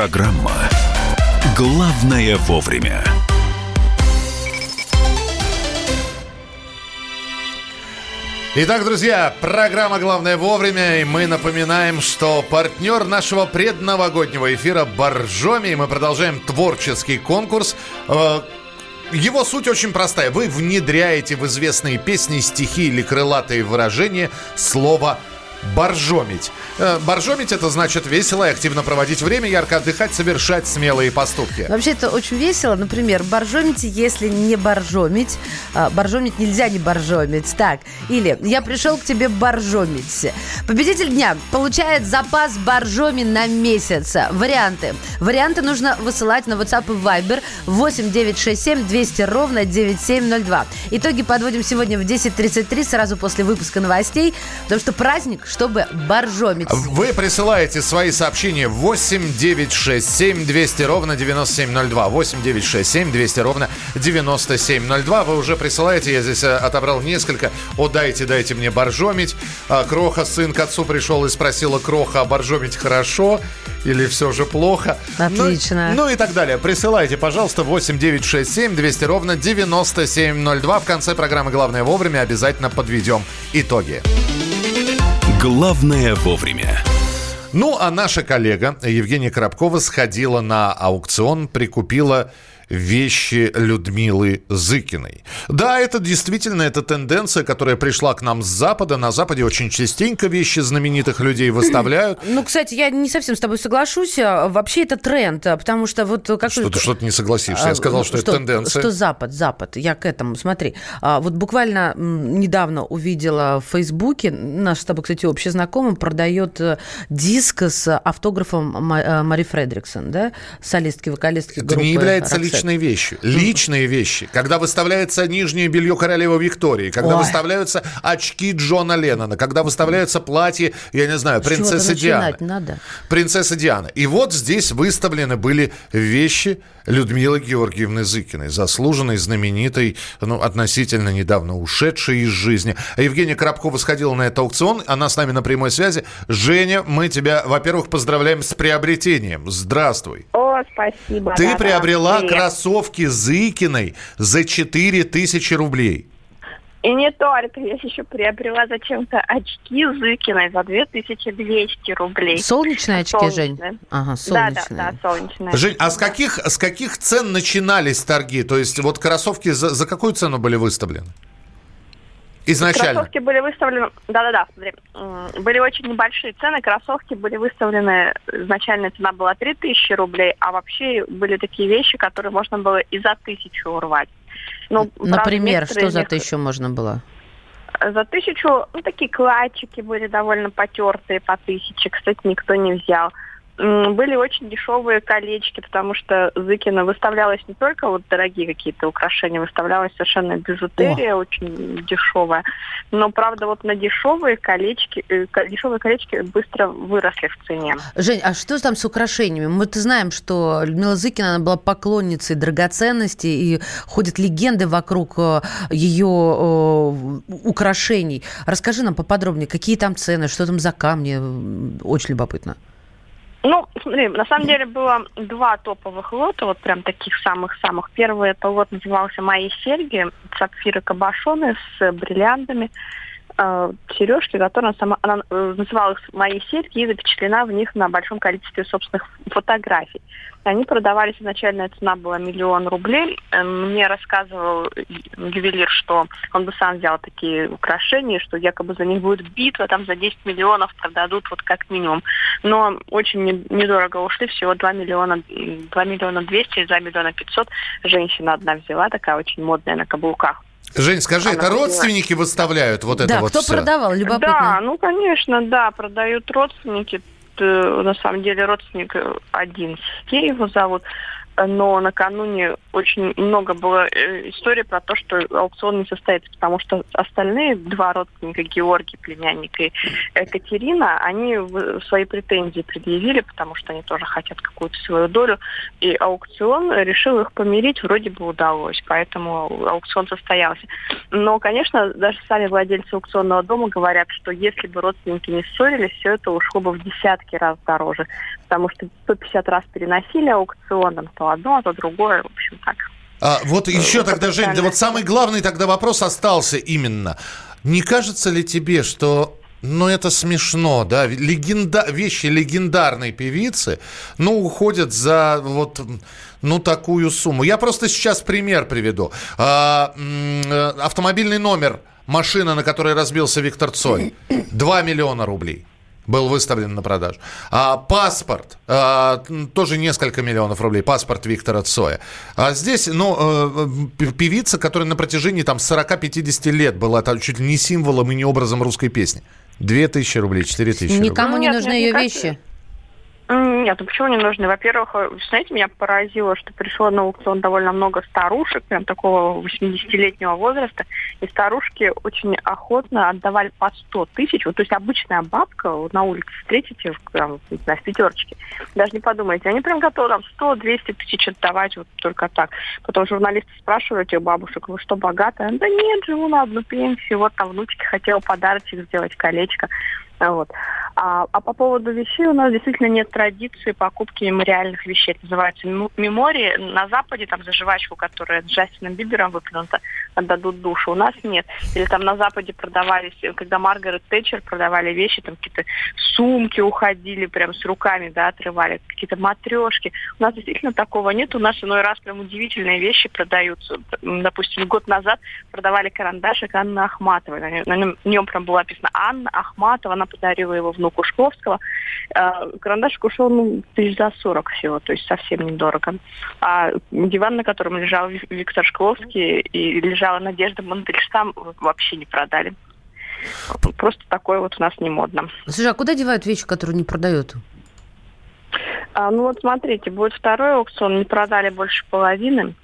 Программа «Главное вовремя». Итак, друзья, программа «Главное вовремя», и мы напоминаем, что партнер нашего предновогоднего эфира «Боржоми», и мы продолжаем творческий конкурс. Э, Его суть очень простая. Вы внедряете в известные песни, стихи или крылатые выражения слово боржомить. Э, Боржомить это значит весело и активно проводить время, ярко отдыхать, совершать смелые поступки. Вообще это очень весело. Например, боржомите, если не боржомить. А, Боржомить нельзя не боржомить. Так, или я пришел к тебе боржомить. Победитель дня получает запас боржоми на месяц. Варианты. Варианты нужно высылать на WhatsApp и Viber 8 967 200 ровно 9702. Итоги подводим сегодня в 10.33, сразу после выпуска новостей, потому что праздник, чтобы боржомить. Вы присылаете свои сообщения 8 967 200 ровно 9702. 8 967 200 ровно 9702. Вы уже присылаете, я здесь э, отобрал несколько. О, дайте, дайте мне боржомить. А, Кроха, сын к отцу пришел и спросила Кроха, а боржомить хорошо или все же плохо? Отлично. Ну, ну и так далее. Присылайте, пожалуйста, 8 967 200 ровно 9702. В конце программы «Главное вовремя» обязательно подведем итоги. Главное вовремя. Ну, а наша коллега Евгения Коробкова сходила на аукцион, прикупила вещи Людмилы Зыкиной. Да, это действительно эта тенденция, которая пришла к нам с Запада. На Западе очень частенько вещи знаменитых людей выставляют. Ну, кстати, я не совсем с тобой соглашусь. А, Вообще это тренд, а, потому что вот как Что ты что-то не согласишься. Я А, сказал, что, это тенденция. Что Запад, Запад. Я к этому, смотри. Вот буквально недавно увидела в Фейсбуке, наш с тобой, кстати, общий знакомый, продает э, диск с автографом э, Мари Фредриксон, да, солистки, вокалистки Это группы не является «Роксет». Личной вещью. Личные вещи. Когда выставляется нижнее белье королевы Виктории, когда Ой. выставляются очки Джона Леннона, когда выставляются платья, я не знаю, принцессы Дианы. надо. Принцесса Диана. И вот здесь выставлены были вещи Людмилы Георгиевны Зыкиной, заслуженной, знаменитой, ну, относительно недавно ушедшей из жизни. Евгения Коробкова сходила на этот аукцион, она с нами на прямой связи. Женя, мы тебя, во-первых, поздравляем с приобретением. Здравствуй. О, спасибо. Ты да-да, приобрела привет. Кроссовки Зыкиной за 4000 рублей. И не только, я еще приобрела зачем-то очки Зыкиной за 2200 рублей. Солнечные очки, Жень? Солнечные. Ага, Да, да, солнечные. да, солнечные. Жень, а с каких, с каких цен начинались торги? То есть вот кроссовки за, за какую цену были выставлены? Изначально. Кроссовки были выставлены, да-да-да, смотри, были очень небольшие цены, кроссовки были выставлены, изначальная цена была 3000 рублей, а вообще были такие вещи, которые можно было и за тысячу урвать. Ну, правда, Например, некоторые что за них- тысячу можно было? За тысячу, ну, такие кладчики были довольно потертые по тысяче, кстати, никто не взял. Были очень дешевые колечки, потому что Зыкина выставлялась не только вот дорогие какие-то украшения, выставлялась совершенно бижутерия очень дешевая. Но, правда, вот на дешевые колечки, э, дешевые колечки быстро выросли в цене. Жень, а что там с украшениями? Мы-то знаем, что Людмила Зыкина она была поклонницей драгоценностей, и ходят легенды вокруг э, ее э, украшений. Расскажи нам поподробнее, какие там цены, что там за камни. Очень любопытно. Ну, смотри, на самом деле было два топовых лота, вот прям таких самых-самых. Первый это лот назывался «Мои серьги», сапфиры кабошоны с бриллиантами, э, сережки, которые она сама, она э, называла их «Мои серьги» и запечатлена в них на большом количестве собственных фотографий. Они продавались, изначальная цена была миллион рублей. Э, Мне рассказывал ювелир, что он бы сам взял такие украшения, что якобы за них будет битва, там за 10 миллионов продадут вот как минимум. Но очень не- недорого ушли, всего 2 миллиона, м, 2 миллиона 200, 2 миллиона 500. Женщина одна взяла, такая очень модная на каблуках. Жень, скажи, Она это ходила. родственники выставляют вот это да, вот кто всё? продавал? Любопытно. Да, ну, конечно, да, продают родственники. На самом деле родственник один, Сергей его зовут. Но накануне очень много было э, историй про то, что аукцион не состоится, потому что остальные два родственника, Георгий, племянник и Екатерина, они свои претензии предъявили, потому что они тоже хотят какую-то свою долю, и аукцион решил их помирить, вроде бы удалось, поэтому аукцион состоялся. Но, конечно, даже сами владельцы аукционного дома говорят, что если бы родственники не ссорились, все это ушло бы в десятки раз дороже, потому что 150 раз переносили аукцион, там, одно, а то другое, в общем, так. А, вот э, еще тогда, Жень, да вот самый главный тогда вопрос остался именно. Не кажется ли тебе, что ну, это смешно, да. Легенда... Вещи легендарной певицы, ну, уходят за вот, ну, такую сумму. Я просто сейчас пример приведу. А, э, автомобильный номер машина, на которой разбился Виктор Цой. 2 миллиона рублей был выставлен на продажу. А, паспорт, а, тоже несколько миллионов рублей, паспорт Виктора Цоя. А здесь, ну, э, певица, которая на протяжении там 40-50 лет была там, чуть ли не символом и не образом русской песни. Две тысячи рублей, четыре тысячи рублей. Никому не нужны ее вещи. Нет, ну почему не нужны? Во-первых, э, знаете, меня поразило, что пришло на аукцион довольно много старушек, прям такого 80-летнего возраста, и старушки очень охотно отдавали по 100 тысяч. Вот, то есть обычная бабка вот, на улице встретите, знаю, в пятерочке, даже не подумайте, они прям готовы там 100-200 тысяч отдавать вот только так. Потом журналисты спрашивают этих бабушек, вы что, богатая? Да нет, живу на одну пенсию, вот там внучке хотела подарочек сделать, колечко. Вот. А, а по поводу вещей у нас действительно нет традиции покупки мемориальных вещей. Это называется мемории. На Западе там за жвачку, которая Джастином Бибером выплюнута, отдадут душу. У нас нет. Или там на Западе продавались, когда Маргарет Тэтчер продавали вещи, там какие-то сумки уходили прям с руками, да, отрывали, какие-то матрешки. У нас действительно такого нет. У нас иной раз прям удивительные вещи продаются. Допустим, год назад продавали карандашик Анны Ахматовой. На нем, на нем прям было написано Анна Ахматова, она подарила его внуку Шкловского. Э, карандашик ушел ну, тысяч за 40 всего, то есть совсем недорого. А диван, на котором лежал Виктор Шкловский и лежала Надежда Мандельштам, вообще не продали. Просто такое вот у нас не модно. Слушай, а куда девают вещи, которые не продают? А, ну вот смотрите, будет второй аукцион, не продали больше половины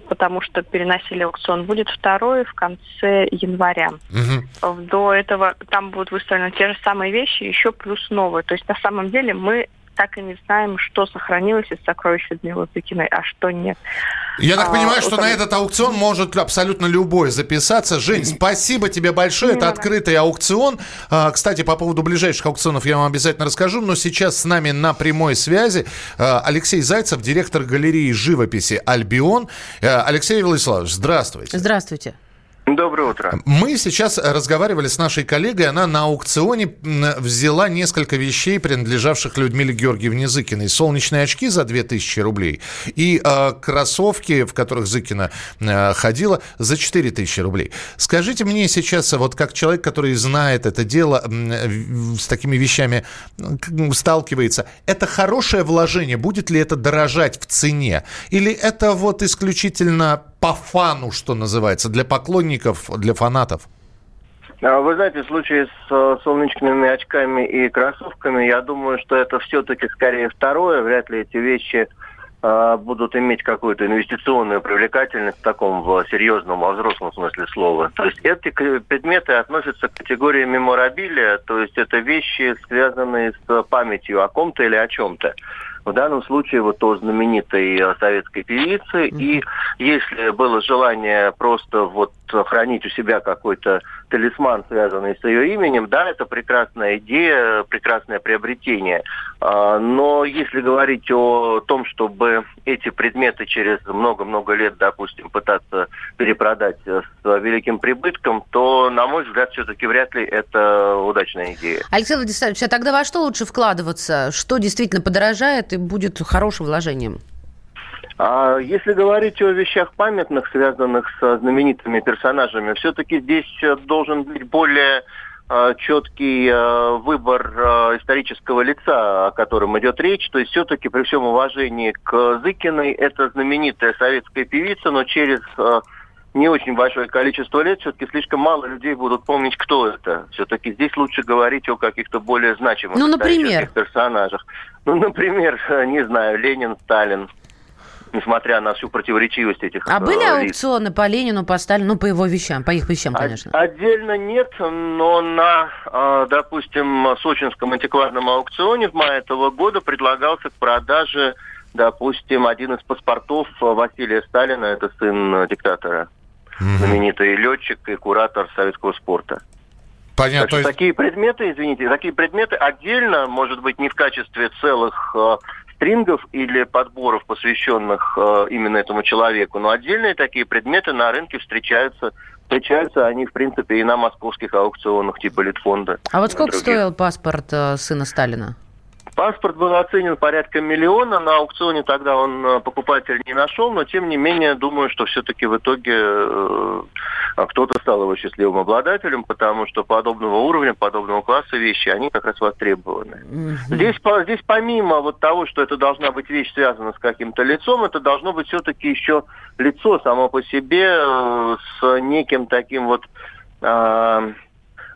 потому что переносили аукцион, будет второй в конце января. Угу. До этого там будут выставлены те же самые вещи, еще плюс новые. То есть на самом деле мы так и не знаем, что сохранилось из сокровищ Людмилы Пекиной, а что нет. Я так а, понимаю, что на этот аукцион может абсолютно любой записаться. Жень, спасибо тебе большое. Это открытый аукцион. А, кстати, по поводу ближайших аукционов я вам обязательно расскажу. Но сейчас с нами на прямой связи а, Алексей Зайцев, директор галереи живописи «Альбион». Алексей Владиславович, здравствуйте. Здравствуйте. Доброе утро. Мы сейчас разговаривали с нашей коллегой. Она на аукционе взяла несколько вещей, принадлежавших Людмиле Георгиевне Зыкиной. Солнечные очки за 2000 рублей и э, кроссовки, в которых Зыкина э, ходила, за 4000 рублей. Скажите мне сейчас, вот как человек, который знает это дело, э, с такими вещами сталкивается, это хорошее вложение? Будет ли это дорожать в цене? Или это вот исключительно по фану, что называется, для поклонников, для фанатов? А, вы знаете, в случае с э, солнечными очками и кроссовками, я думаю, что это все-таки скорее второе. Вряд ли эти вещи э, будут иметь какую-то инвестиционную привлекательность в таком в серьезном, во взрослом смысле слова. То есть эти предметы относятся к категории меморабилия, то есть это вещи, связанные с памятью о ком-то или о чем-то. В данном случае вот о знаменитой э, советской певице. Mm-hmm. И если было желание просто вот хранить у себя какой-то талисман, связанный с ее именем, да, это прекрасная идея, прекрасное приобретение. А, но если говорить о том, чтобы эти предметы через много-много лет, допустим, пытаться перепродать с великим прибытком, то, на мой взгляд, все-таки вряд ли это удачная идея. Алексей Владиславович, а тогда во что лучше вкладываться? Что действительно подорожает и будет хорошим вложением? А если говорить о вещах памятных, связанных с знаменитыми персонажами, все-таки здесь должен быть более а, четкий а, выбор исторического лица, о котором идет речь. То есть все-таки при всем уважении к Зыкиной, это знаменитая советская певица, но через не очень большое количество лет, все-таки слишком мало людей будут помнить, кто это. Все-таки здесь лучше говорить о каких-то более значимых ну, например? персонажах. Ну, например, не знаю, Ленин, Сталин. Несмотря на всю противоречивость этих А были э, лиц. аукционы по Ленину, по Сталину, ну, по его вещам, по их вещам, конечно. Отдельно нет, но на, э, допустим, сочинском антикварном аукционе в мае этого года предлагался к продаже, допустим, один из паспортов Василия Сталина, это сын диктатора, знаменитый летчик и куратор советского спорта. Понятно. Так есть- такие предметы, извините, такие предметы отдельно, может быть, не в качестве целых э, стрингов или подборов, посвященных э, именно этому человеку, но отдельные такие предметы на рынке встречаются. Встречаются они, в принципе, и на московских аукционах типа Литфонда. А вот сколько Других. стоил паспорт э, сына Сталина? Паспорт был оценен порядка миллиона. На аукционе тогда он э, покупатель не нашел, но тем не менее думаю, что все-таки в итоге э, кто-то стал его счастливым обладателем, потому что подобного уровня, подобного класса вещи, они как раз востребованы. Здесь, по- здесь помимо вот того, что это должна быть вещь связана с каким-то лицом, это должно быть все-таки еще лицо само по себе э, с неким таким вот э,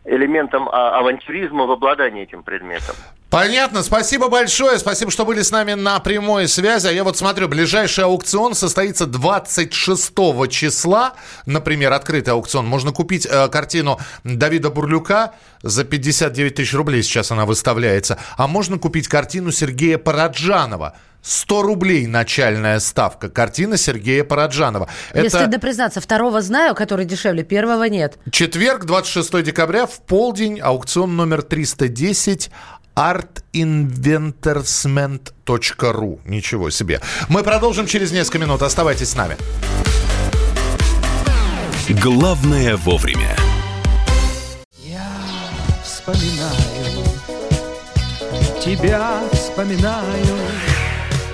элементом а- авантюризма в обладании этим предметом. Понятно, спасибо большое, спасибо, что были с нами на прямой связи. А я вот смотрю, ближайший аукцион состоится 26 числа, например, открытый аукцион. Можно купить э, картину Давида Бурлюка за 59 тысяч рублей, сейчас она выставляется. А можно купить картину Сергея Параджанова. 100 рублей начальная ставка. Картина Сергея Параджанова. Мне стыдно признаться, второго знаю, который дешевле, первого нет. Четверг, 26 декабря, в полдень, аукцион номер 310 artinvestorment.ru. Ничего себе. Мы продолжим через несколько минут. Оставайтесь с нами. Главное вовремя. Я вспоминаю, тебя вспоминаю.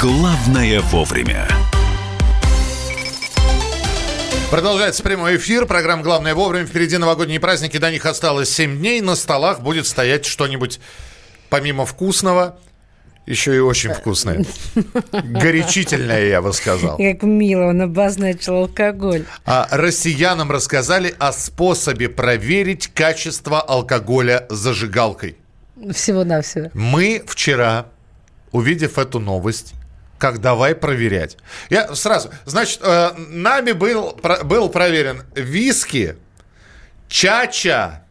«Главное вовремя». Продолжается прямой эфир. Программа «Главное вовремя». Впереди новогодние праздники. До них осталось 7 дней. На столах будет стоять что-нибудь помимо вкусного. Еще и очень вкусное. Горячительное, я бы сказал. Как мило он обозначил алкоголь. А россиянам рассказали о способе проверить качество алкоголя зажигалкой. Всего-навсего. Мы вчера, увидев эту новость, как давай проверять. Я сразу, значит, э, нами был, про- был проверен виски, чача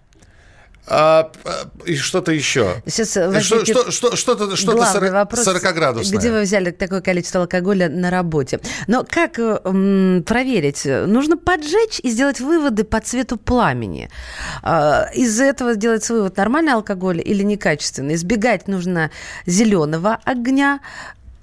э, э, и что-то еще. Сейчас Что, что, что, что-то что-то главный 40, вопрос, 40-градусное. где вы взяли такое количество алкоголя на работе. Но как э, м, проверить? Нужно поджечь и сделать выводы по цвету пламени. А, Из этого сделать вывод, нормальный алкоголь или некачественный. Избегать нужно зеленого огня.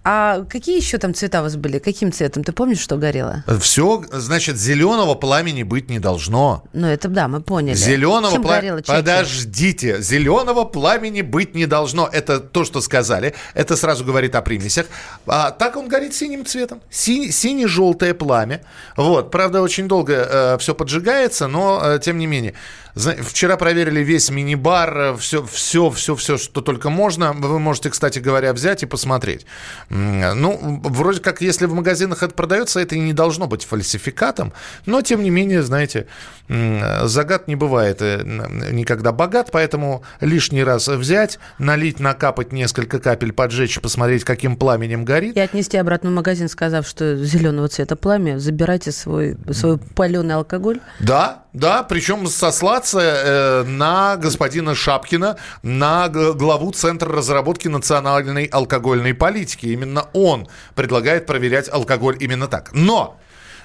А какие еще там цвета у вас были? Каким цветом? Ты помнишь, что горело? Все, значит, зеленого пламени быть не должно. Ну, это да, мы поняли. Зеленого пламени... Подождите. Зеленого пламени быть не должно. Это то, что сказали. Это сразу говорит о примесях. А так он горит синим цветом. Сине- Сине-желтое пламя. Вот. Правда, очень долго все поджигается, но э, тем не менее. Вчера проверили весь мини-бар, все, все, все, все, что только можно. Вы можете, кстати говоря, взять и посмотреть. Ну, вроде как, если в магазинах это продается, это и не должно быть фальсификатом. Но, тем не менее, знаете, загад не бывает э, никогда богат, поэтому лишний раз взять, налить, накапать несколько капель, поджечь, посмотреть, каким пламенем горит. И отнести обратно в магазин, сказав, что зеленого цвета пламя, забирайте свой, свой паленый алкоголь. Да, да, причем сослаться э, на господина Шапкина, на главу Центра разработки национальной алкогольной политики. Именно он предлагает проверять алкоголь именно так. Но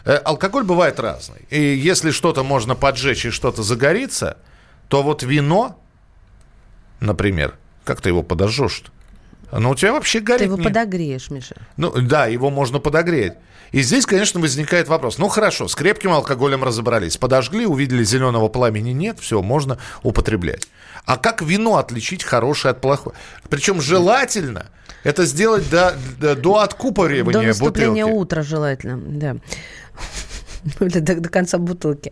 э, алкоголь бывает разный. И если что-то можно поджечь и что-то загорится, то вот вино, например, как ты его подожжешь Ну, у тебя вообще горит Ты его не- подогреешь, Миша. Ну, да, его можно подогреть. И здесь, конечно, возникает вопрос. Ну, хорошо, с крепким алкоголем разобрались. Подожгли, увидели зеленого пламени. Нет, все, можно употреблять. А как вино отличить хорошее от плохого? Причем желательно это сделать до, до, до откупоривания До наступления бутылки. утра желательно, да. Или до, до конца бутылки.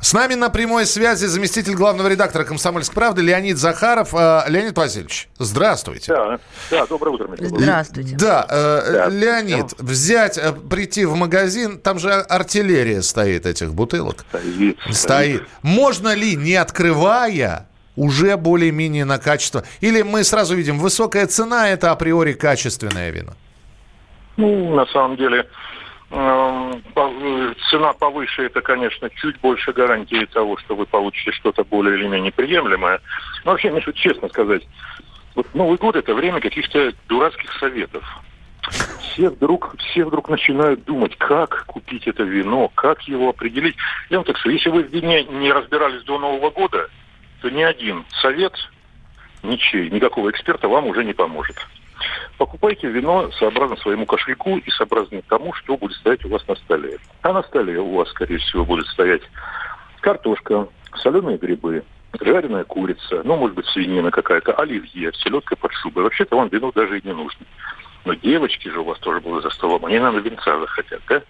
С нами на прямой связи заместитель главного редактора «Комсомольской правды» Леонид Захаров. Э, Леонид Васильевич, здравствуйте. Да, да, доброе утро. Здравствуйте. Да, э, Да. Леонид, взять, э, прийти в магазин, там же артиллерия стоит этих бутылок. Стоит, Стоит. Можно ли, не открывая, уже более-менее на качество? Или мы сразу видим, высокая цена – это априори качественное вино? Ну, на самом деле, э, цена повыше, это, конечно, чуть больше гарантии того, что вы получите что-то более или менее приемлемое. Но вообще, Миша, честно сказать, вот Новый год – это время каких-то дурацких советов. Все вдруг, все вдруг начинают думать, как купить это вино, как его определить. Я вам так скажу, если вы в вине не разбирались до Нового года, то ни один совет, ничей, никакого эксперта вам уже не поможет. Покупайте вино сообразно своему кошельку и сообразно тому, что будет стоять у вас на столе. А на столе у вас, скорее всего, будет стоять картошка, соленые грибы, жареная курица, ну, может быть, свинина какая-то, оливье, селедка под шубой. Вообще-то вам вино даже и не нужно. Но девочки же у вас тоже будут за столом, они, наверное, венца захотят, да?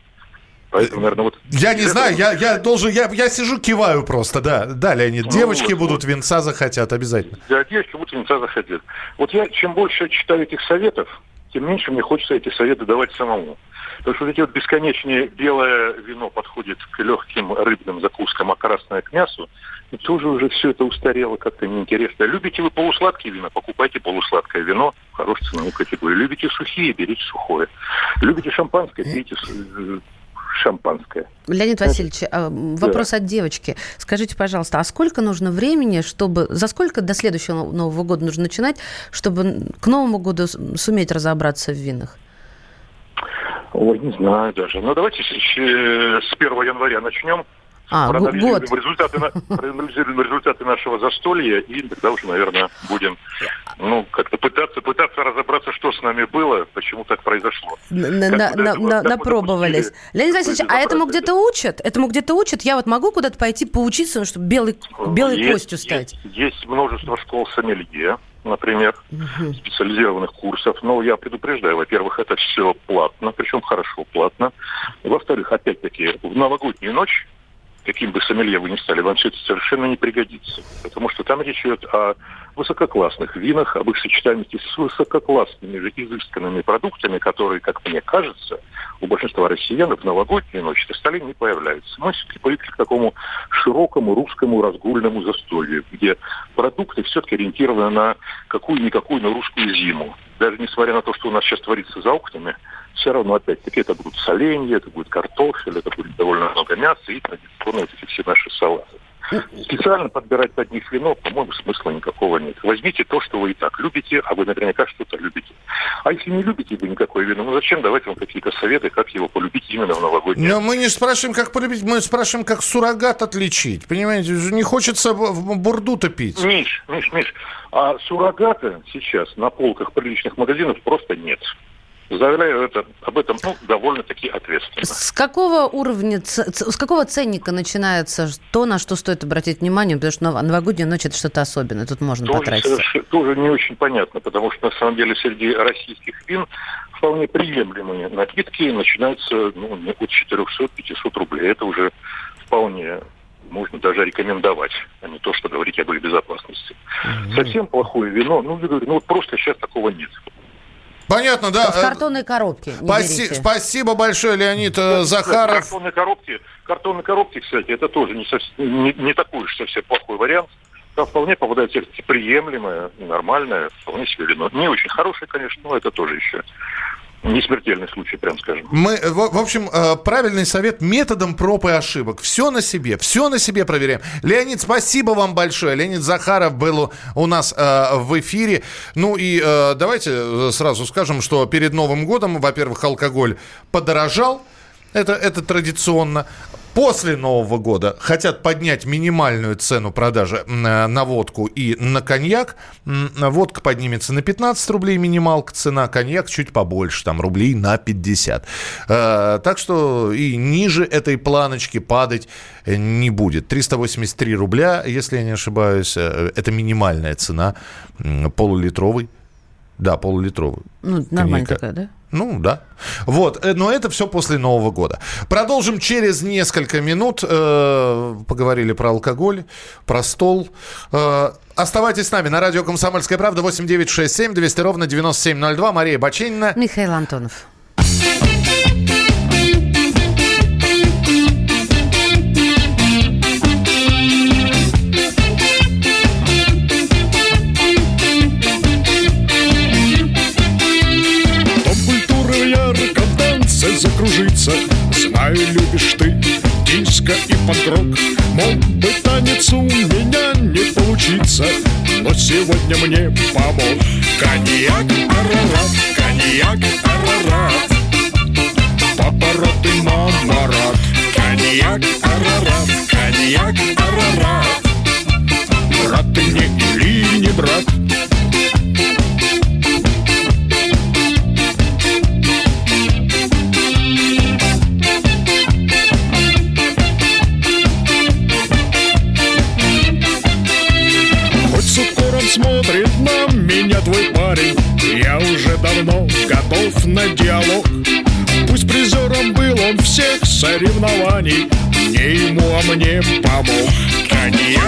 Поэтому, наверное, вот... Я не знаю, я, я должен, я, я сижу, киваю просто, да. Да, Леонид, Ну, девочки вот, будут вот. венца захотят обязательно. Да, девочки будут венца захотят. Вот я, чем больше читаю этих советов, тем меньше мне хочется эти советы давать самому. Потому что вот эти вот бесконечные белое вино подходит к легким рыбным закускам, а красное к мясу, и тоже уже все это устарело, как-то неинтересно. Любите вы полусладкие вина, покупайте полусладкое вино в хорошей ценовой категории. Любите сухие, берите сухое. Любите шампанское, пейте э, шампанское. Леонид Васильевич, а, вопрос от девочки. Скажите, пожалуйста, а сколько нужно времени, чтобы... За сколько до следующего Нового года нужно начинать, чтобы к Новому году суметь разобраться в винах? Ой, не знаю даже. Ну, давайте с, э, с 1 января начнем. А, проанализируем результаты, на- проанализируем результаты нашего застолья и тогда уже, наверное, будем ну, как-то пытаться, пытаться разобраться, что с нами было, почему так произошло. На- на- на- на- напробовались. Леонид Васильевич, а этому где-то учат? Этому где-то учат? Я вот могу куда-то пойти поучиться, ну, чтобы белой, белой Есть- костью стать? Есть, есть множество школ сомелье, например, специализированных курсов. Но я предупреждаю, во-первых, это все платно, причем хорошо платно. Во-вторых, опять-таки, в новогоднюю ночь каким бы сомелье вы ни стали, вам все это совершенно не пригодится. Потому что там речь идет о высококлассных винах, об их сочетаемости с высококлассными же изысканными продуктами, которые, как мне кажется, у большинства россиян в новогоднюю ночь на столе не появляются. Мы все-таки привыкли к такому широкому русскому разгульному застолью, где продукты все-таки ориентированы на какую-никакую, на русскую зиму. Даже несмотря на то, что у нас сейчас творится за окнами, все равно, опять-таки, это будут соленья, это будет картофель, это будет довольно много мяса и традиционно вот эти все наши салаты. Специально подбирать под них вино, по-моему, смысла никакого нет. Возьмите то, что вы и так любите, а вы наверняка что-то любите. А если не любите вы никакое вино, ну зачем давать вам какие-то советы, как его полюбить именно в новогоднее Но мы не спрашиваем, как полюбить, мы спрашиваем, как суррогат отличить. Понимаете, не хочется бурду-то пить. Миш, Миш, Миш, а суррогата сейчас на полках приличных магазинов просто нет. Заявляю это, об этом ну, довольно-таки ответственно. С какого уровня, с какого ценника начинается то, на что стоит обратить внимание? Потому что нов- новогодняя ночь – это что-то особенное, тут можно Тоже, потратиться. тоже не очень понятно, потому что на самом деле среди российских вин вполне приемлемые напитки начинаются ну, от 400-500 рублей. Это уже вполне можно даже рекомендовать, а не то, что говорить об их безопасности. Совсем плохое вино, ну, я говорю, ну вот просто сейчас такого нет. Понятно, да. В картонной коробке спаси-. Спасибо большое, Леонид э, Захаров. Картонные коробки, картонные коробки, кстати, это тоже не, совсем, не, не такой уж совсем плохой вариант. Там вполне попадается приемлемое, нормальное, вполне себе вино. Не очень хорошее, конечно, но это тоже еще не смертельный случай, прям скажем. Мы, в, в общем, э, правильный совет методом проб и ошибок. Все на себе, все на себе проверяем. Леонид, спасибо вам большое. Леонид Захаров был у нас э, в эфире. Ну и э, давайте э, сразу скажем, что перед Новым годом, во-первых, алкоголь подорожал. Это, это традиционно. После Нового года хотят поднять минимальную цену продажи э, на водку и на коньяк. М, Водка поднимется на 15 рублей минималка цена, коньяк чуть побольше, там рублей на 50. Э, так что и ниже этой планочки падать э, не будет. 383 рубля, если я не ошибаюсь, э, это минимальная цена полулитровый. Да, полулитровый. Ну, нормально коньяка. такая, да? Ну, да. Вот, э, но это все после Нового года. Продолжим через несколько минут. Э, поговорили про алкоголь, про стол. Э, оставайтесь с нами на радио «Комсомольская правда» 8967 200 ровно 9702. Мария Баченина. Михаил Антонов. Знаю, любишь ты диско и панк-рок Мог бы танец у меня не получиться Но сегодня мне помог. Коньяк, арарат, коньяк, арарат. Папороты, мамарат. Коньяк, арарат, коньяк, арарат. Брат ты мне или не брат смотрит на меня твой парень. Я уже давно готов на диалог. Пусть призером был он всех соревнований. Не ему, а мне помог. Коньяк,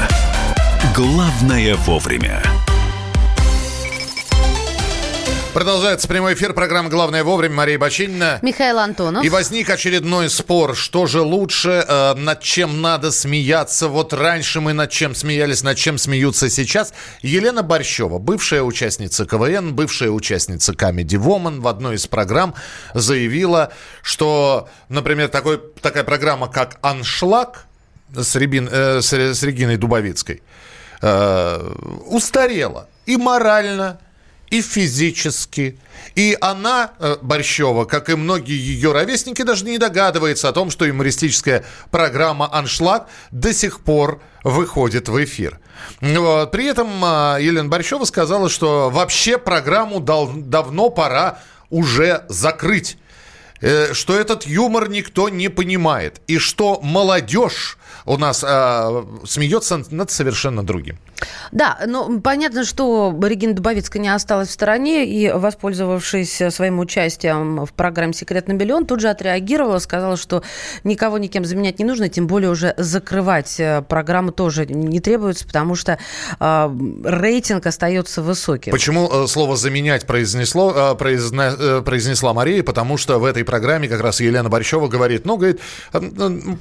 «Главное вовремя». Продолжается прямой эфир программы «Главное вовремя». Мария Бочинина. Михаил Антонов. И возник очередной спор. Что же лучше, э, над чем надо смеяться? Вот раньше мы над чем смеялись, над чем смеются сейчас. Елена Борщева, бывшая участница КВН, бывшая участница Comedy Woman, в одной из программ заявила, что, например, такой, такая программа, как «Аншлаг» с, Рябин, э, с, с Региной Дубовицкой э, устарела и морально, и физически. И она, э, Борщева, как и многие ее ровесники, даже не догадывается о том, что юмористическая программа «Аншлаг» до сих пор выходит в эфир. При этом э, Елена Борщева сказала, что вообще программу дал, давно пора уже закрыть. Э, что этот юмор никто не понимает. И что молодежь у нас э, смеется над совершенно другим. Да, ну понятно, что Регина Дубовицкая не осталась в стороне и, воспользовавшись своим участием в программе «Секрет на миллион», тут же отреагировала, сказала, что никого никем заменять не нужно, тем более уже закрывать э, программу тоже не требуется, потому что э, рейтинг остается высоким. Почему э, слово «заменять» произнесло, э, произне, произнесла Мария? Потому что в этой программе как раз Елена Борщева говорит, ну, говорит,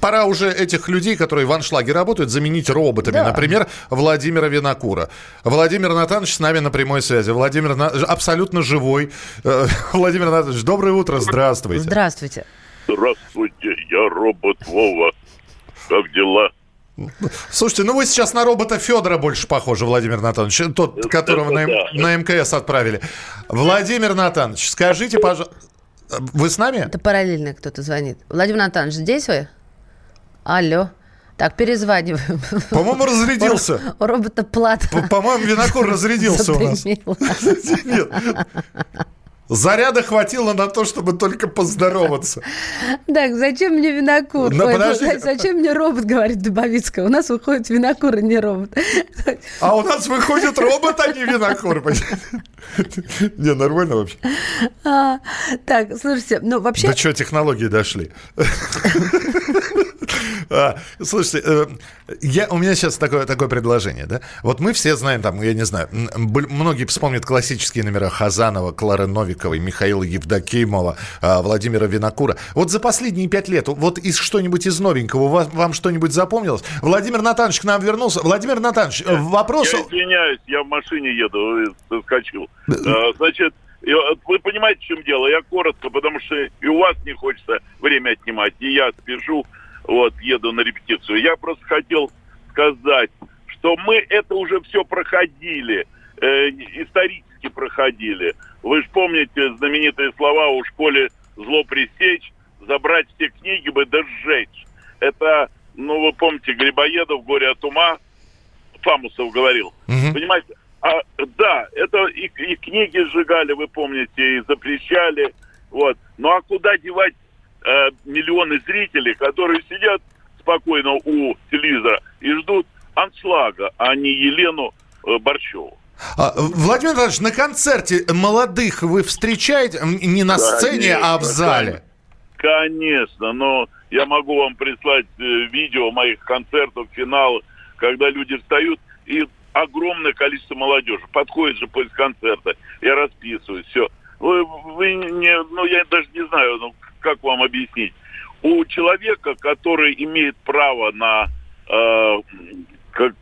пора уже этих людей, которые в аншлаге работают, заменить роботами. Да. Например, Владимира Винокура. Владимир Натанович с нами на прямой связи. Владимир на... абсолютно живой. Э, Владимир Натанович, доброе утро, здравствуйте. Здравствуйте. Здравствуйте, я робот Вова. Как дела? Слушайте, ну вы сейчас на робота Федора больше похожи, Владимир Натанович, тот, это, которого это, на, да. на МКС отправили. Владимир Натанович, скажите, пожалуйста, вы с нами? Это параллельно кто-то звонит. Владимир Натанович, здесь вы? Алло. Так, перезваниваем. По-моему, разрядился. У робота плата. По-моему, винокур разрядился у нас. Нет. Заряда хватило на то, чтобы только поздороваться. Так, зачем мне винокур? Ну, Ой, зачем мне робот, говорит Дубовицкая. У нас выходит винокур, а не робот. А у нас выходит робот, а не винокур. Не, нормально вообще. А, так, слушайте, ну вообще... Да что, технологии дошли. А, слушайте, э, я, у меня сейчас такое, такое предложение, да? Вот мы все знаем, там, я не знаю, многие вспомнят классические номера Хазанова, Клары Новиковой, Михаила Евдокимова, а, Владимира Винокура. Вот за последние пять лет, вот из что-нибудь из новенького вам, вам что-нибудь запомнилось? Владимир Натанович к нам вернулся. Владимир Натанович, э, вопрос... Я извиняюсь, я в машине еду, соскочил. А, значит, вы понимаете, в чем дело? Я коротко, потому что и у вас не хочется время отнимать, и я спешу вот, еду на репетицию. Я просто хотел сказать, что мы это уже все проходили, э, исторически проходили. Вы же помните знаменитые слова у школе «Зло пресечь», «Забрать все книги бы да сжечь». Это, ну, вы помните, Грибоедов «Горе от ума», Фамусов говорил. Угу. Понимаете? А, да, это и, и книги сжигали, вы помните, и запрещали. Вот. Ну а куда девать э, миллионы зрителей, которые сидят спокойно у телевизора и ждут аншлага, а не Елену э, Борчеву. А, Владимир Иванович, на концерте молодых вы встречаете не на конечно, сцене, а в зале? Конечно, но я могу вам прислать э, видео моих концертов, финала, когда люди встают и огромное количество молодежи подходит же после концерта, я расписываю, все. Вы, вы не, ну я даже не знаю, ну как вам объяснить? У человека, который имеет право на э,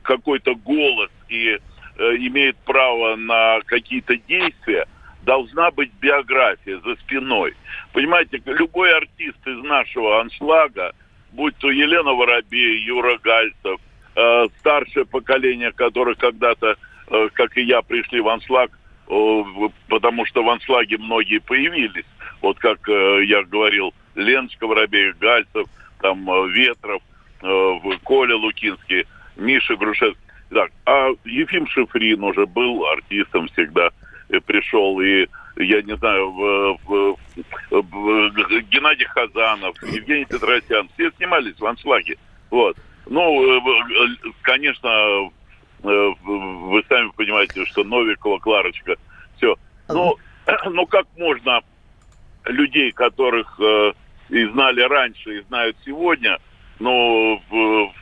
какой-то голос и э, имеет право на какие-то действия, должна быть биография за спиной. Понимаете, любой артист из нашего аншлага, будь то Елена Воробей, Юра Гальцев, э, старшее поколение, которое когда-то, э, как и я, пришли в аншлаг, э, потому что в аншлаге многие появились, вот как э, я говорил, Леночка Воробеев, Гальцев, там э, Ветров, э, Коля Лукинский, Миша Грушевский. Так, а Ефим Шифрин уже был артистом всегда, и пришел, и я не знаю, в, в, в, в, Геннадий Хазанов, Евгений Петросян, все снимались в аншлаге. Вот. Ну, э, конечно, вы сами понимаете, что Новикова, Кларочка, все. Ну, ну как можно людей, которых э, и знали раньше, и знают сегодня, но в,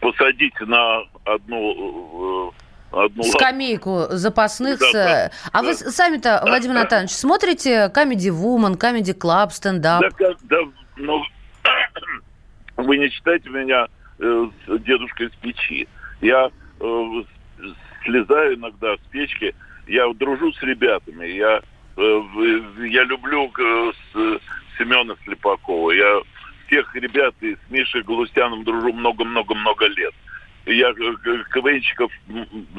посадить на одну одну лавку. Скамейку запасных. Да, с- да, а вы с- сами-то, Владимир Натанович, смотрите Comedy Woman, Comedy Club, стендап? Да, да, ну, вы не считаете меня э, дедушкой с печи. Я э, слезаю иногда с печки, я дружу с ребятами, я, э, я люблю э, с, Семена Слепакова, я всех ребят и с Мишей Галустяном дружу много-много-много лет. Я э, КВНщиков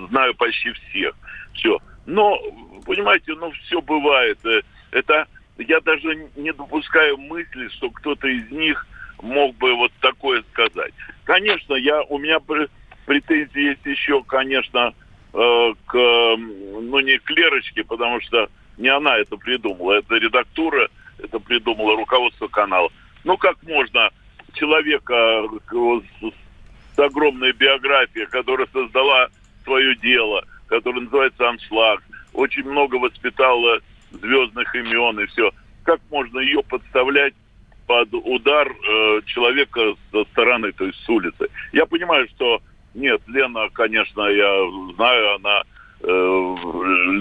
знаю почти всех. Все. Но, понимаете, ну все бывает. Э, Это я даже не допускаю мысли, что кто-то из них мог бы вот такое сказать. Конечно, я у меня пр- претензии есть еще, конечно, э, к ну не к Лерочке, потому что не она это придумала, это редактура, это придумала руководство канала. Ну как можно человека э, с, с огромной биографией, которая создала свое дело, которое называется «Аншлаг», очень много воспитала звездных имен и все. Как можно ее подставлять под удар э, человека со стороны, то есть с улицы? Я понимаю, что нет, Лена, конечно, я знаю, она э,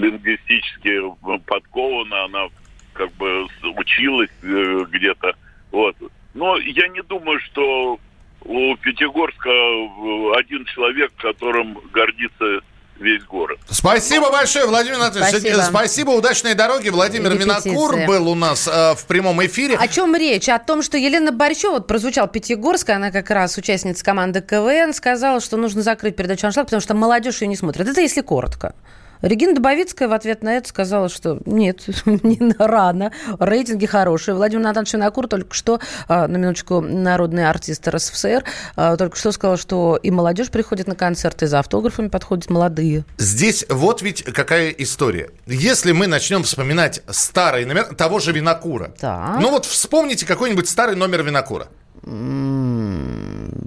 лингвистически подкована, она как бы училась э, где-то. Вот. Но я не думаю, что у Пятигорска э, один человек, которым гордится весь город. Спасибо большое, Владимир Анатольевич. Спасибо. Спасибо, удачной дороги. Владимир Репетиции. Винокур был у нас э, в прямом эфире. О чем речь? О том, что Елена Борщева, вот прозвучал Пятигорск, она как раз участница команды КВН, сказала, что нужно закрыть передачу «Аншлаг», потому что молодежь ее не смотрит. Это если коротко. Регина Добовицкая в ответ на это сказала, что нет, не рано, рейтинги хорошие. Владимир Натанович Винокур только что, а, на минуточку, народный артист РСФСР, а, только что сказал, что и молодежь приходит на концерты, за автографами подходят молодые. Здесь вот ведь какая история. Если мы начнем вспоминать старый номер того же Винокура. Так. Ну вот вспомните какой-нибудь старый номер Винокура.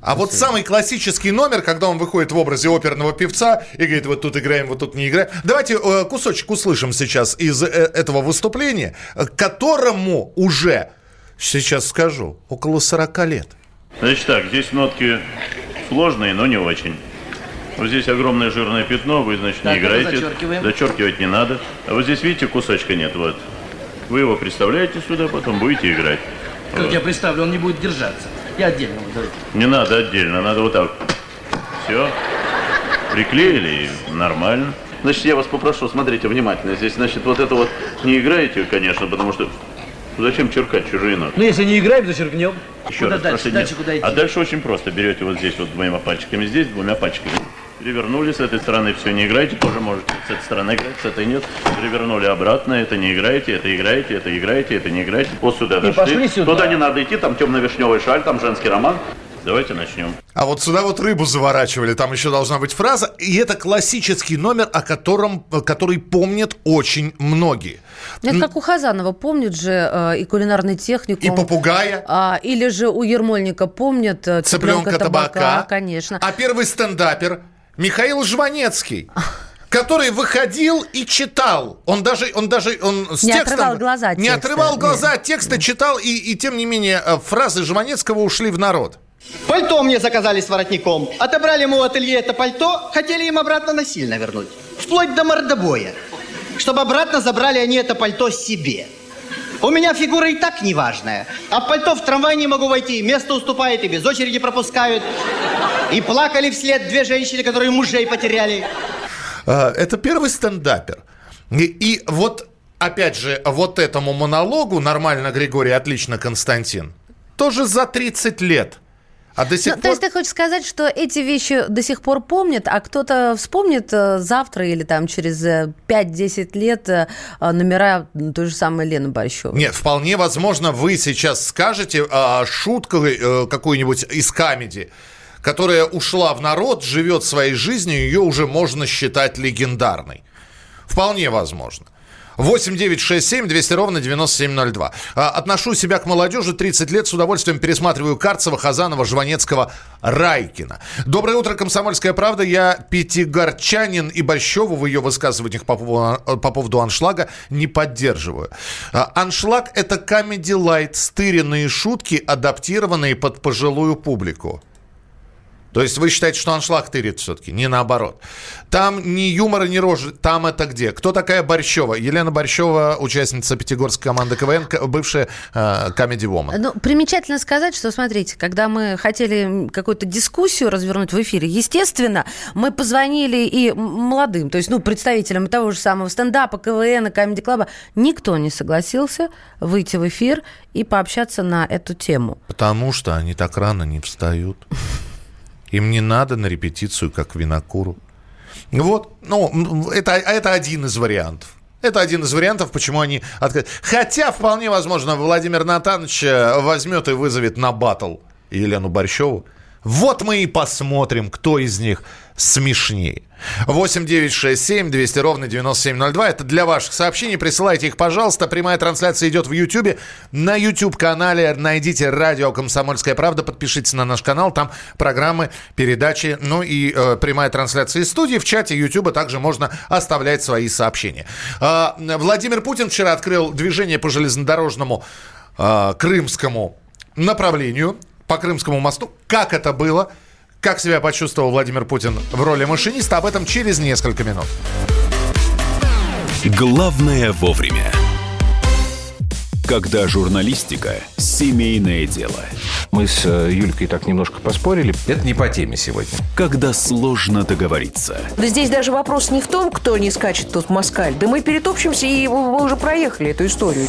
А вот самый классический номер, когда он выходит в образе оперного певца и говорит, вот тут играем, вот тут не играем. Давайте э, кусочек услышим сейчас из э, этого выступления, э, которому уже, сейчас скажу, около 40 лет. Значит так, здесь нотки сложные, но не очень. Вот здесь огромное жирное пятно, вы, значит, не Так, это играете. зачеркиваем. Зачеркивать не надо. А вот здесь, видите, кусочка нет, вот. Вы его представляете сюда, потом будете играть. Как Вот. я представлю, он не будет держаться. Я отдельно вот давайте. Не надо отдельно, надо вот так. Все. Приклеили и нормально. Значит, я вас попрошу, смотрите внимательно. Здесь, значит, вот это вот не играете, конечно, потому что зачем черкать чужие ноты? Ну, если не играем, зачеркнем. Еще куда раз, дальше? Дальше куда идти? А дальше очень просто. Берете вот здесь вот двумя пальчиками, здесь двумя пальчиками. Перевернули с этой стороны, все, не играете, тоже можете с этой стороны играть, с этой нет. Перевернули обратно, это не играете, это играете, это играете, это не играете. Вот сюда И дошли. пошли сюда. Туда не надо идти, там темно-вишневый шаль, там женский роман. Давайте начнем. А вот сюда вот рыбу заворачивали, там еще должна быть фраза. И это классический номер, о котором, который помнят очень многие. Ну, Это как у Хазанова, помнит же э, и кулинарный техникум. И попугая. А, или же у Ермольника помнят э, Цыпленка цыпленка табака, табака. конечно. А первый стендапер Михаил Жванецкий. Который выходил и читал. Он даже, он даже, он с Не текстом... отрывал глаза от Не текста, отрывал глаза от текста, читал, и, и тем не менее э, фразы Жванецкого ушли в народ. Пальто мне заказали с воротником. Отобрали ему у ателье это пальто, хотели им обратно насильно вернуть. Вплоть до мордобоя. Чтобы обратно забрали они это пальто себе. У меня фигура и так неважная. А пальто в трамвай не могу войти. Место уступает и без очереди пропускают. И плакали вслед две женщины, которые мужей потеряли. А, Это первый стендапер. И, и вот, опять же, вот этому монологу нормально Григорий, отлично Константин, тоже за 30 лет. А до сих Ну, То пор... есть ты хочешь сказать, что эти вещи до сих пор помнят, а кто-то вспомнит э, завтра или там через э, 5-10 лет э, э, номера той же самой Лены Борщевой? Нет, вполне возможно, вы сейчас скажете а, шутку э, какую-нибудь из камеди, которая ушла в народ, живет своей жизнью, ее уже можно считать легендарной. Вполне возможно. 8 9 6 7 200 ровно 9702. А, Отношу себя к молодежи 30 лет, с удовольствием пересматриваю Карцева, Хазанова, Жванецкого, Райкина. Доброе утро, Комсомольская правда. Я пятигорчанин и Борщеву в ее высказываниях по поводу, по поводу аншлага не поддерживаю. А, Аншлаг – это комедий лайт, стыренные шутки, адаптированные под пожилую публику. То есть вы считаете, что аншлаг тырит все-таки, не наоборот. Там ни юмора, ни рожи. Там это где? Кто такая Борщева? Елена Борщева, участница пятигорской команды КВН, бывшая э, Comedy Woman. Ну, примечательно сказать, что, смотрите, когда мы хотели какую-то дискуссию развернуть в эфире, естественно, мы позвонили и молодым, то есть, ну, представителям того же самого стендапа, КВН, Камеди Клаба. Никто не согласился выйти в эфир и пообщаться на эту тему. Потому что они так рано не встают. Им не надо на репетицию, как винокуру. Вот, ну, это, это один из вариантов. Это один из вариантов, почему они открыты. Хотя, вполне возможно, Владимир Натанович э, возьмет и вызовет на батл Елену Борщеву. Вот мы и посмотрим, кто из них смешнее. 8 9 6 7 200 ровно 9702. Это для ваших сообщений. Присылайте их, пожалуйста. Прямая трансляция идет в YouTube. На YouTube-канале найдите радио «Комсомольская правда». Подпишитесь на наш канал. Там программы, передачи, ну и э, прямая трансляция из студии. В чате YouTube также можно оставлять свои сообщения. А, Владимир Путин вчера открыл движение по железнодорожному а, крымскому направлению, по Крымскому мосту. Как это было? Как себя почувствовал Владимир Путин в роли машиниста? Об этом через несколько минут. Главное вовремя. Когда журналистика – семейное дело. Мы с э, Юлькой так немножко поспорили. Это не по теме сегодня. Когда сложно договориться. Да здесь даже вопрос не в том, кто не скачет тут в москаль. Да мы перетопчемся, и мы уже проехали эту историю.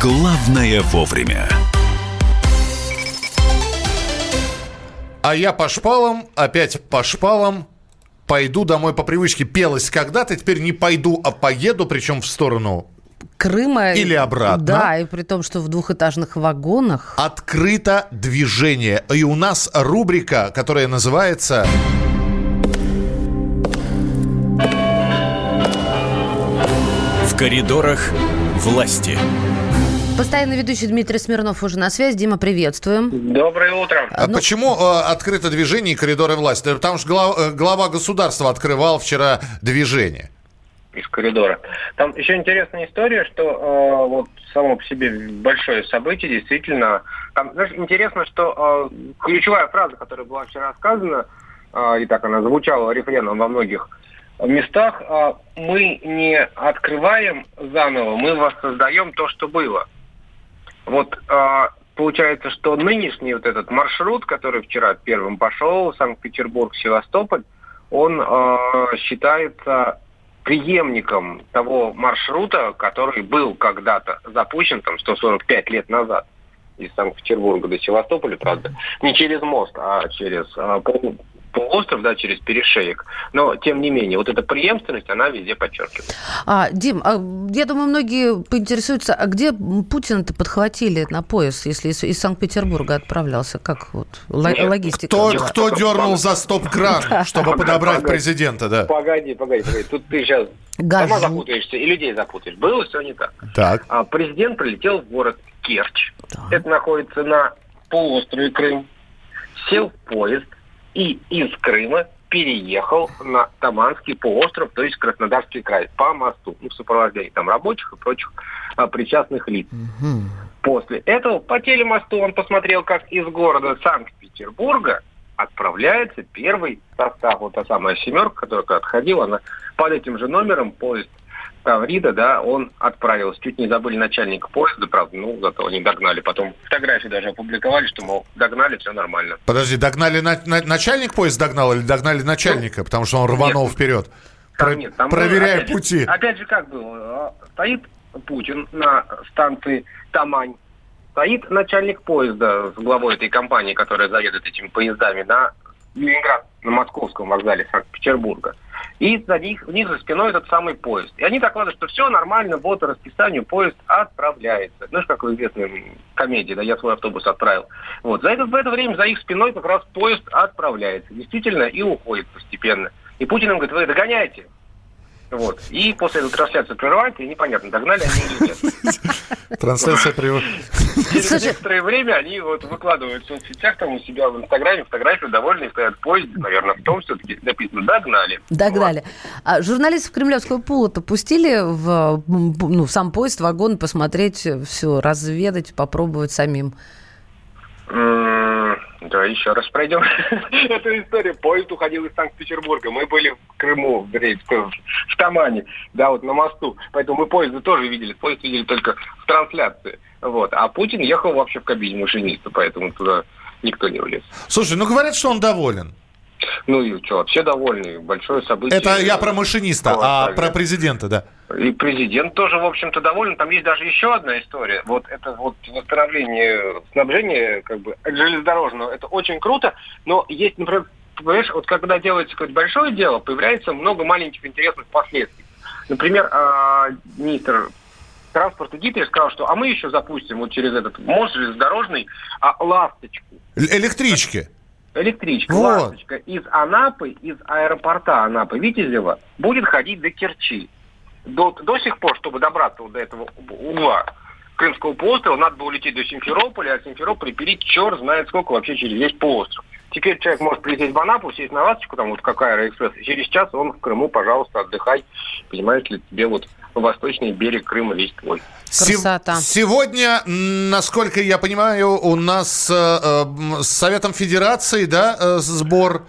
«Главное вовремя». А я по шпалам, опять по шпалам, пойду домой по привычке. Пелось когда-то, теперь не пойду, а поеду, причем в сторону Крыма. Или обратно. Да, и при том, что в двухэтажных вагонах. Открыто движение. И у нас рубрика, которая называется... В коридорах власти. Постоянный ведущий Дмитрий Смирнов уже на связи. Дима, приветствуем. Доброе утро. А почему э, открыто движение и коридоры власти? Потому что глава, э, глава государства открывал вчера движение. из коридора. Там еще интересная история, что э, вот само по себе большое событие, действительно. Там, знаешь, интересно, что э, ключевая фраза, которая была вчера сказана, э, и так она звучала рефреном во многих местах, э, мы не открываем заново, мы воссоздаем то, что было. Вот э, получается, что нынешний вот этот маршрут, который вчера первым пошел, Санкт-Петербург-Севастополь, он э, считается преемником того маршрута, который был когда-то запущен, там, 145 лет назад. Из Санкт-Петербурга до Севастополя, правда, не через мост, а через а, полуостров, да, через перешеек. Но, тем не менее, вот эта преемственность, она везде подчеркивается. А, Дим, а, я думаю, многие поинтересуются, а где Путина-то подхватили на пояс, если из, из Санкт-Петербурга отправлялся? Как вот ло- Нет, логистика? Кто, была? кто дернул за стоп-кран, чтобы подобрать президента, да? Погоди, погоди, погоди. Тут ты сейчас Гажу. сама запутаешься и людей запутаешь. Было все не так. Так. А, президент прилетел в город Керчь. Это находится на полуострове Крым. Сел в поезд и из Крыма переехал на Таманский полуостров, то есть Краснодарский край, по мосту, ну, в сопровождении там рабочих и прочих а, причастных лиц. После этого по телемосту он посмотрел, как из города Санкт-Петербурга отправляется первый состав. Вот та самая семерка, которая отходила, она под этим же номером поезд Таврида, да, он отправился. Чуть не забыли начальника поезда, правда, ну, зато они догнали. Потом фотографии даже опубликовали, что, мол, догнали, все нормально. Подожди, догнали на- на- начальник поезд догнал или догнали начальника, потому что он рванул Нет. вперед? Там Про- нет, там проверяя же- пути. опять же, как было? а, Стоит Путин на станции Тамань, стоит начальник поезда с главой этой компании, которая заедет этими поездами на Ленинград, на московском вокзале Санкт-Петербурга. И за них, у них за спиной этот самый поезд. И они докладывают, что все нормально, вот расписанию поезд отправляется. Знаешь, как в известной комедии, да, я свой автобус отправил. Вот. За это, в это время за их спиной как раз поезд отправляется. Действительно, и уходит постепенно. И Путин им говорит, вы догоняйте. Вот. И после этой трансляции прерывается, и непонятно, догнали они или нет. Трансляция при... Через некоторое время они вот выкладывают в соцсетях, там у себя в Инстаграме фотографии, довольные стоят в поезде, наверное, в том все-таки написано «догнали». Догнали. А журналистов Кремлевского пула-то пустили в, ну, в сам поезд, вагон, посмотреть все, разведать, попробовать самим? Да, еще раз пройдем эту историю. Поезд уходил из Санкт-Петербурга. Мы были в Крыму, в Тамане, да, вот на мосту. Поэтому мы поезды тоже видели. Поезд видели только в трансляции. Вот. А Путин ехал вообще в кабине машиниста, поэтому туда никто не влез. Слушай, ну говорят, что он доволен. Ну и что, все довольны. Большое событие. Это я про машиниста, а Колоссальное. про президента, да. И президент тоже, в общем-то, доволен. Там есть даже еще одна история. Вот это вот восстановление снабжения как бы железнодорожного. Это очень круто, но есть, например, понимаешь, вот когда делается какое-то большое дело, появляется много маленьких интересных последствий. Например, а, министр транспорта Гитлер сказал, что а мы еще запустим вот через этот мост железнодорожный а, ласточку. Электрички. Электричка, Вот. ласточка из Анапы, из аэропорта Анапы Витязева будет ходить до Керчи. До, до сих пор, чтобы добраться вот до этого угла Крымского полуострова, надо было лететь до Симферополя, а Симферополь перейти черт знает сколько вообще через весь полуостров. Теперь человек может прилететь в Анапу, сесть на ласточку, там вот как Аэроэкспресс, и через час он в Крыму, пожалуйста, отдыхай. Понимаешь ли, тебе вот восточный берег Крыма весь твой. Сев- Сегодня, насколько я понимаю, у нас э, э, с Советом Федерации, да, э, сбор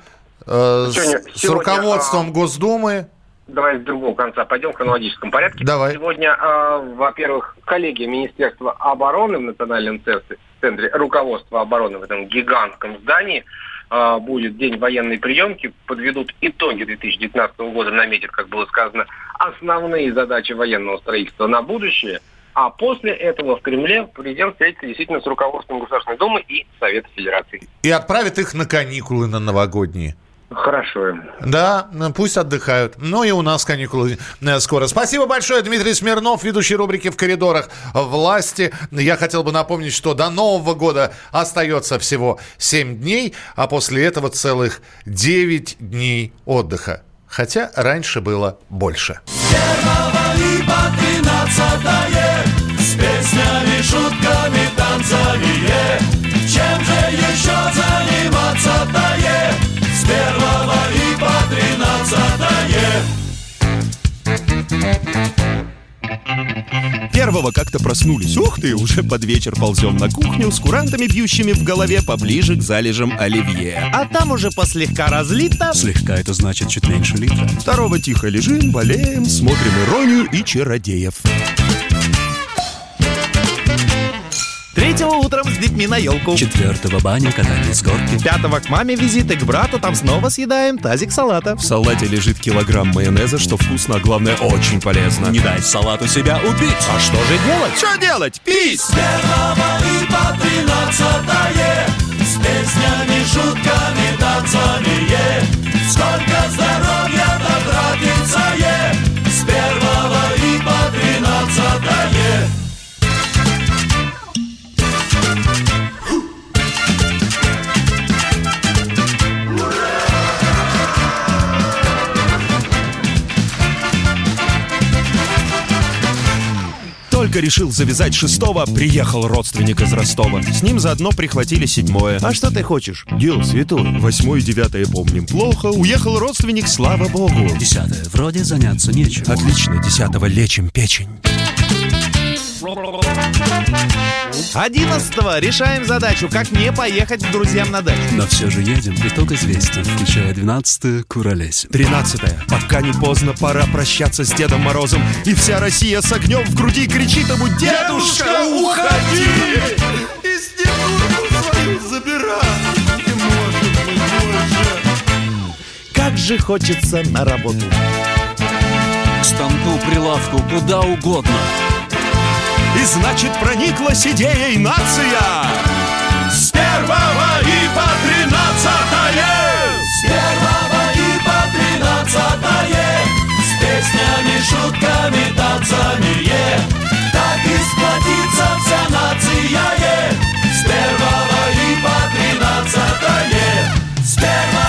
э, с- Сегодня- с, сегодня, руководством Госдумы. Давай с другого конца пойдем в хронологическом порядке. Давай. Сегодня, э, во-первых, коллеги Министерства обороны в Национальном центре, центре руководства обороны в этом гигантском здании будет день военной приемки, подведут итоги 2019 года, наметят, как было сказано, основные задачи военного строительства на будущее. А после этого в Кремле президент встретится действительно с руководством Государственной Думы и Совета Федерации. И отправит их на каникулы на новогодние. Хорошо. Да, пусть отдыхают. Ну и у нас каникулы э, скоро. Спасибо большое, Дмитрий Смирнов, ведущий рубрики «В коридорах власти». Я хотел бы напомнить, что до Нового года остается всего 7 дней, а после этого целых 9 дней отдыха. Хотя раньше было больше. и по тринадцатое С песнями, шутками, танцами е. Чем же еще заниматься-то первого и по тринадцатое Первого как-то проснулись. Ух ты, уже под вечер ползем на кухню с курантами, бьющими в голове поближе к залежам оливье. А там уже послегка разлито. Слегка это значит чуть меньше литра. Второго тихо лежим, болеем, смотрим иронию и чародеев. Третьего утром с детьми на елку. Четвертого баня, катание с горки. Пятого к маме визит и к брату, там снова съедаем тазик салата. В салате лежит килограмм майонеза, что вкусно, а главное очень полезно. Не дай салату себя убить. А что же делать? Что делать? Пись! С первого и по тринадцатое С песнями, шутками, танцами е. Сколько здоровья Только решил завязать шестого, приехал родственник из Ростова. С ним заодно прихватили седьмое. А что ты хочешь? Дело святое. Восьмое и девятое помним плохо. Уехал родственник, слава богу. Десятое. Вроде заняться нечем. Отлично, десятого лечим печень. Одиннадцатого решаем задачу, как не поехать к друзьям на дачу. Но все же едем. Итог известен, включая двенадцатое куролесим. Тринадцатое. Пока не поздно, пора прощаться с Дедом Морозом. И вся Россия с огнем в груди кричит ему «Дедушка, уходи!» И снегурку свою забирай Как же хочется на работу. К станку, прилавку, куда угодно. И значит прониклась идеей нация. С первого и по тринадцатое. С первого и по тринадцатое. С песнями, шутками, танцами, е. Так и сплотится вся нация, е. С первого и по тринадцатое. С первого